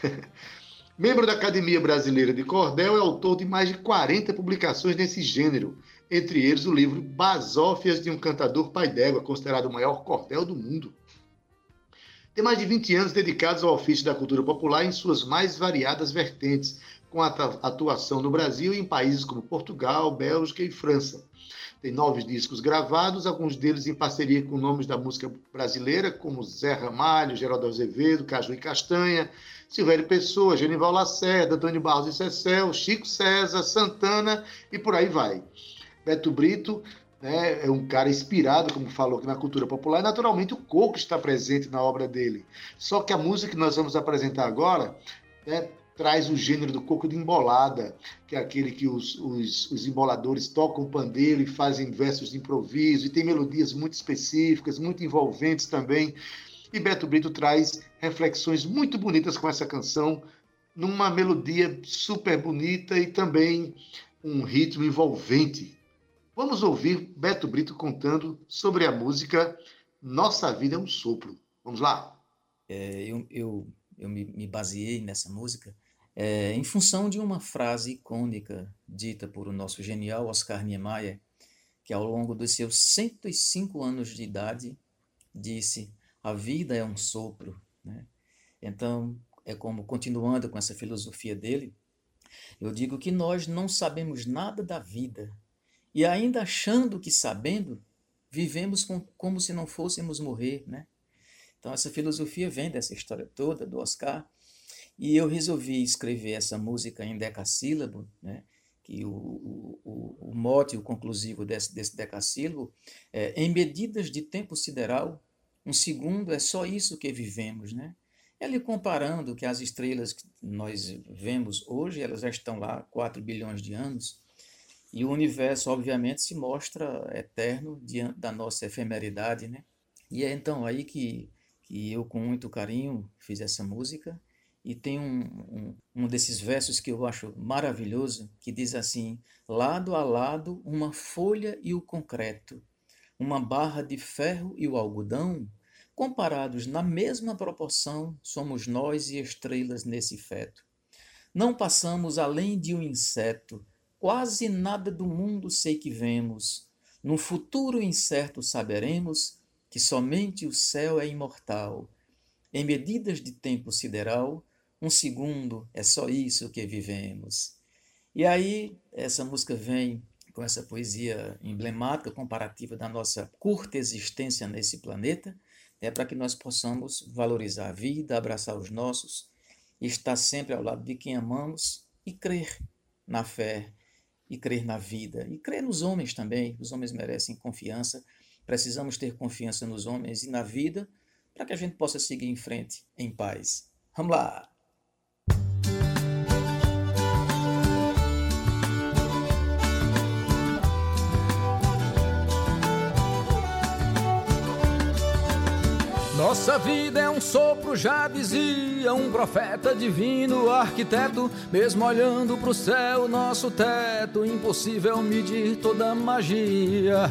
Membro da Academia Brasileira de Cordel, é autor de mais de 40 publicações nesse gênero, entre eles o livro Basófias de um Cantador Pai d'Égua, considerado o maior cordel do mundo. Tem mais de 20 anos dedicados ao ofício da cultura popular em suas mais variadas vertentes, com atuação no Brasil e em países como Portugal, Bélgica e França. Tem nove discos gravados, alguns deles em parceria com nomes da música brasileira, como Zé Ramalho, Geraldo Azevedo, Caju e Castanha, Silvério Pessoa, Genival Lacerda, Antônio Barros e Cecel, Chico César, Santana e por aí vai. Beto Brito né, é um cara inspirado, como falou aqui na cultura popular, e naturalmente o coco está presente na obra dele. Só que a música que nós vamos apresentar agora, né, traz o gênero do coco de embolada, que é aquele que os, os, os emboladores tocam o pandeiro e fazem versos de improviso, e tem melodias muito específicas, muito envolventes também. E Beto Brito traz reflexões muito bonitas com essa canção, numa melodia super bonita e também um ritmo envolvente. Vamos ouvir Beto Brito contando sobre a música Nossa Vida é um Sopro. Vamos lá? É, eu, eu, eu me, baseei nessa música é, em função de uma frase icônica dita por o nosso genial Oscar Niemeyer, que ao longo dos seus 105 anos de idade disse: A vida é um sopro. Né? Então, é como, continuando com essa filosofia dele, eu digo que nós não sabemos nada da vida e, ainda achando que sabendo, vivemos com, como se não fôssemos morrer. Né? Então, essa filosofia vem dessa história toda do Oscar e eu resolvi escrever essa música em decassílabo, né? que o, o, o, mote, o conclusivo desse, desse decassílabo é em medidas de tempo sideral, um segundo é só isso que vivemos, né? Ele comparando que as estrelas que nós vemos hoje, elas já estão lá 4 bilhões de anos, e o universo, obviamente, se mostra eterno diante da nossa efemeridade, né? E é então aí que, que eu, com muito carinho, fiz essa música, e tem um, um, um, desses versos que eu acho maravilhoso, que diz assim: lado a lado, uma folha e o concreto, uma barra de ferro e o algodão, comparados na mesma proporção, somos nós e estrelas nesse feto. Não passamos além de um inseto, quase nada do mundo sei que vemos. No futuro incerto saberemos que somente o céu é imortal. Em medidas de tempo sideral, um segundo, é só isso que vivemos. E aí, essa música vem com essa poesia emblemática, comparativa da nossa curta existência nesse planeta, é para que nós possamos valorizar a vida, abraçar os nossos, estar sempre ao lado de quem amamos e crer na fé, e crer na vida, e crer nos homens também. Os homens merecem confiança, precisamos ter confiança nos homens e na vida para que a gente possa seguir em frente em paz. Vamos lá! Nossa vida é um sopro, já dizia um profeta divino, arquiteto. Mesmo olhando pro céu, nosso teto, impossível medir toda magia.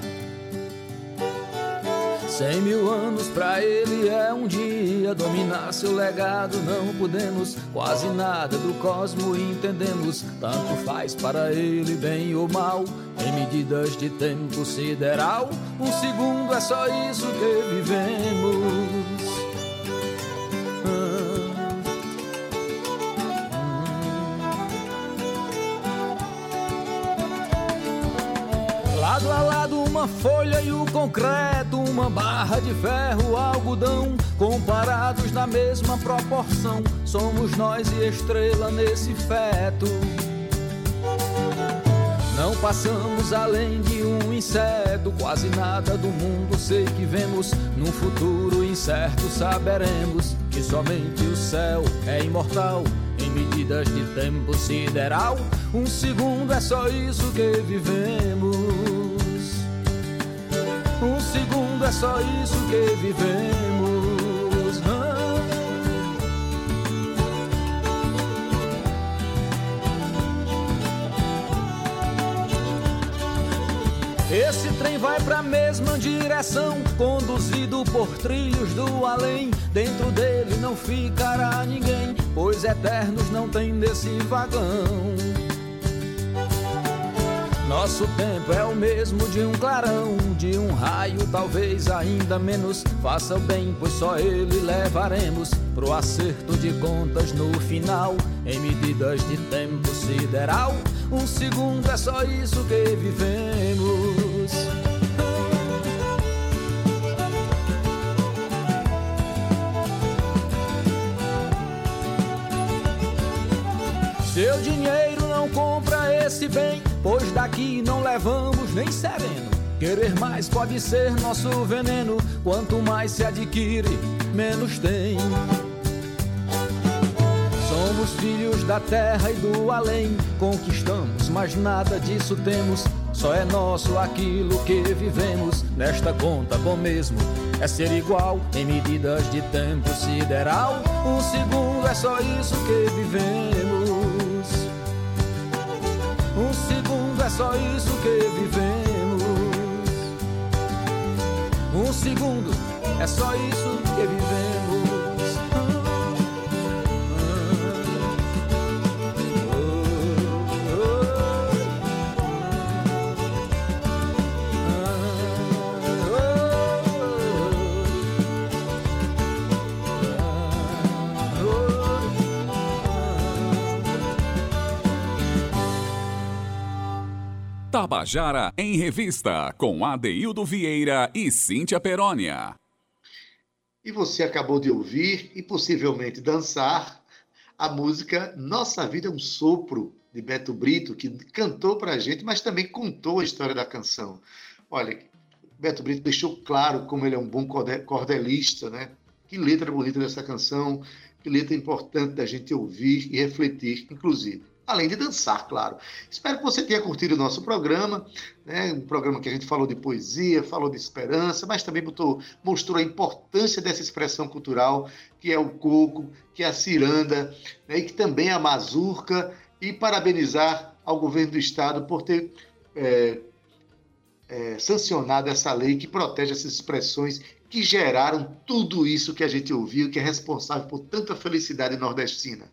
Cem mil anos pra ele é um dia. Dominar seu legado não podemos. Quase nada do cosmo entendemos. Tanto faz para ele bem ou mal. Em medidas de tempo sideral, um segundo é só isso que vivemos. Lado a lado uma folha e o concreto, uma barra de ferro, algodão, comparados na mesma proporção, somos nós e estrela nesse feto. Não passamos além de um inseto, quase nada do mundo sei que vemos. Num futuro incerto saberemos que somente o céu é imortal. Em medidas de tempo sideral, um segundo é só isso que vivemos. Só isso que vivemos. Ah. Esse trem vai pra mesma direção, conduzido por trilhos do além. Dentro dele não ficará ninguém, pois eternos não tem nesse vagão. Nosso tempo é o mesmo de um clarão, de um raio, talvez ainda menos. Faça o bem, pois só ele levaremos pro acerto de contas no final. Em medidas de tempo sideral, um segundo é só isso que vivemos. Seu dinheiro não compra esse bem, pois daqui não levamos nem sereno. Querer mais pode ser nosso veneno, quanto mais se adquire, menos tem. Somos filhos da terra e do além. Conquistamos, mas nada disso temos. Só é nosso aquilo que vivemos. Nesta conta, bom mesmo é ser igual em medidas de tempo sideral. Um segundo é só isso que vivemos. Isso que vivemos. Um segundo é só isso que vivemos. Tabajara em Revista, com Adeildo Vieira e Cíntia Perónia. E você acabou de ouvir e possivelmente dançar a música Nossa Vida é um Sopro, de Beto Brito, que cantou para a gente, mas também contou a história da canção. Olha, Beto Brito deixou claro como ele é um bom cordelista, né? Que letra bonita dessa canção, que letra importante da gente ouvir e refletir, inclusive além de dançar, claro. Espero que você tenha curtido o nosso programa, né? um programa que a gente falou de poesia, falou de esperança, mas também botou, mostrou a importância dessa expressão cultural, que é o coco, que é a ciranda, né? e que também é a mazurca, e parabenizar ao governo do Estado por ter é, é, sancionado essa lei que protege essas expressões que geraram tudo isso que a gente ouviu, que é responsável por tanta felicidade nordestina.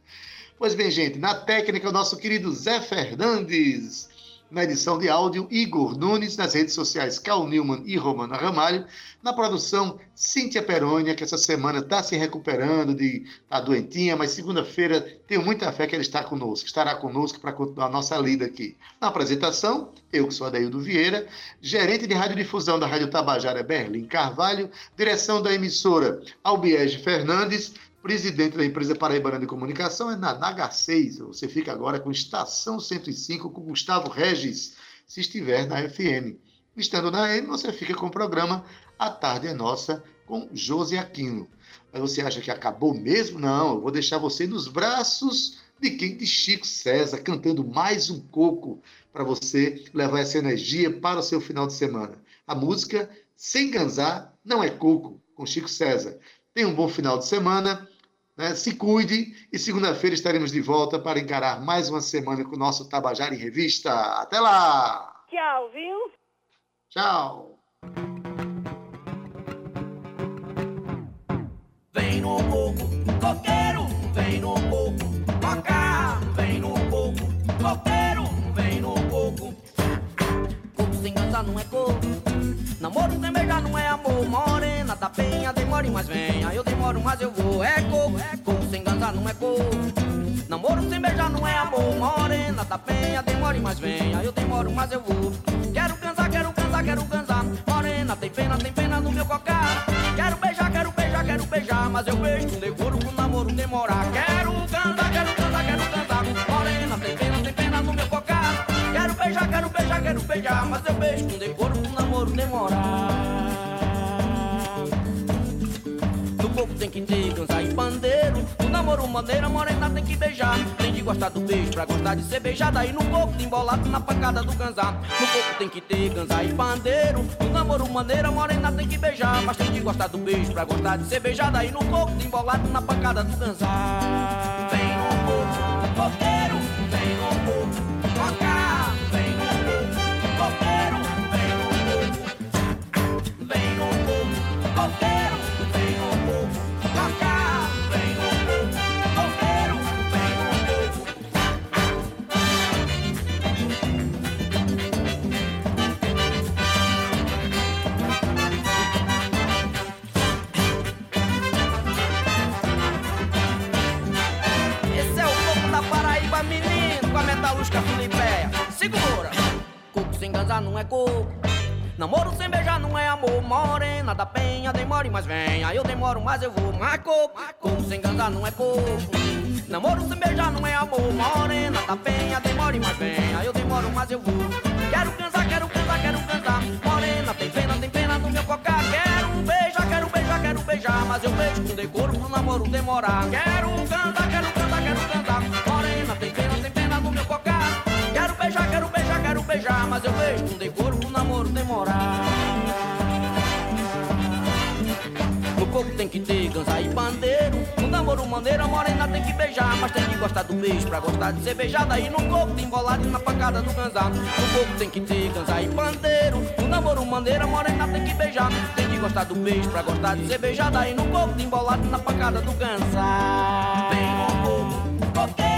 Pois bem, gente, na técnica, o nosso querido Zé Fernandes. Na edição de áudio, Igor Nunes. Nas redes sociais, Cal Newman e Romana Ramalho. Na produção, Cíntia Perônia, que essa semana está se recuperando de tá doentinha, mas segunda-feira tenho muita fé que ela está conosco, estará conosco para continuar a nossa lida aqui. Na apresentação, eu que sou Adaildo Vieira, gerente de radiodifusão da Rádio Tabajara Berlim Carvalho, direção da emissora Albiege Fernandes, presidente da empresa Paraibana de Comunicação é na Naga 6. Você fica agora com Estação 105 com Gustavo Regis, se estiver na FM. Estando na M, você fica com o programa A Tarde é Nossa com Josi Aquino. Mas você acha que acabou mesmo? Não, eu vou deixar você nos braços de quem? De Chico César, cantando mais um coco para você levar essa energia para o seu final de semana. A música Sem Ganzar não é coco, com Chico César. Tenha um bom final de semana né? Se cuide e segunda-feira estaremos de volta para encarar mais uma semana com o nosso Tabajara em Revista. Até lá! Tchau, viu? Tchau! Vem no coco, coqueiro, vem no coco, coca, vem no coco, coqueiro, vem no coco. Coco sem ganza não é coco, namoro sem beijar não é amor, morena da penha, demore mais venha, eu demoro mas eu vou, é coco, coco sem ganza não é coco. Namoro sem beijar não é amor, morena da penha, demore mais venha, eu demoro mas eu vou. Quero cansar, quero cansar, quero cansar, morena tem pena, tem pena no meu cocar. Quero beijar, quero beijar, quero beijar, mas eu beijo com decoro pro namoro demorar. Quero cantar, quero cantar, quero cantar, morena tem pena, tem pena no meu cocar. Quero beijar, quero beijar, quero beijar, mas eu beijo com decoro namoro demorar. No corpo tem que ter dança e pandeiro. No namoro maneira, morena tem que beijar. Tem de gostar do beijo pra gostar de ser beijada. E no corpo embolado na pancada do ganzá. No corpo tem que ter ganzá e pandeiro. No namoro maneira, morena tem que beijar. Mas tem de gostar do beijo pra gostar de ser beijada. E no corpo embolado na pancada do ganzá. Menino, com a metalúrgica Filipéia. Segura! Coco sem ganzar não é coco. Namoro sem beijar não é amor. Morena da penha, demore, mas venha. Eu demoro, mas eu vou. Mas coco, coco sem ganzar não é coco. Namoro sem beijar não é amor. Morena da penha, demore, mas venha. Eu demoro, mas eu vou. Quero cansar, quero cansar, quero cansar. Morena tem pena, tem pena no meu cocar. Quero beijar, quero beijar, quero beijar. Mas eu beijo com decoro pro namoro demorar. Quero cantar, quero cantar, quero cantar. Beijar, mas eu beijo com decoro pro namoro demorar. No coco tem que ter ganza e pandeiro. No namoro maneiro, a morena tem que beijar. Mas tem que gostar do beijo pra gostar de ser beijada. E no coco tem bolado na pancada do ganzá. No coco tem que ter ganza e pandeiro. No namoro maneiro, a morena tem que beijar. Tem que gostar do beijo pra gostar de ser beijada. E no coco tem bolado na pancada do ganzá. Vem no coco, coqueiro.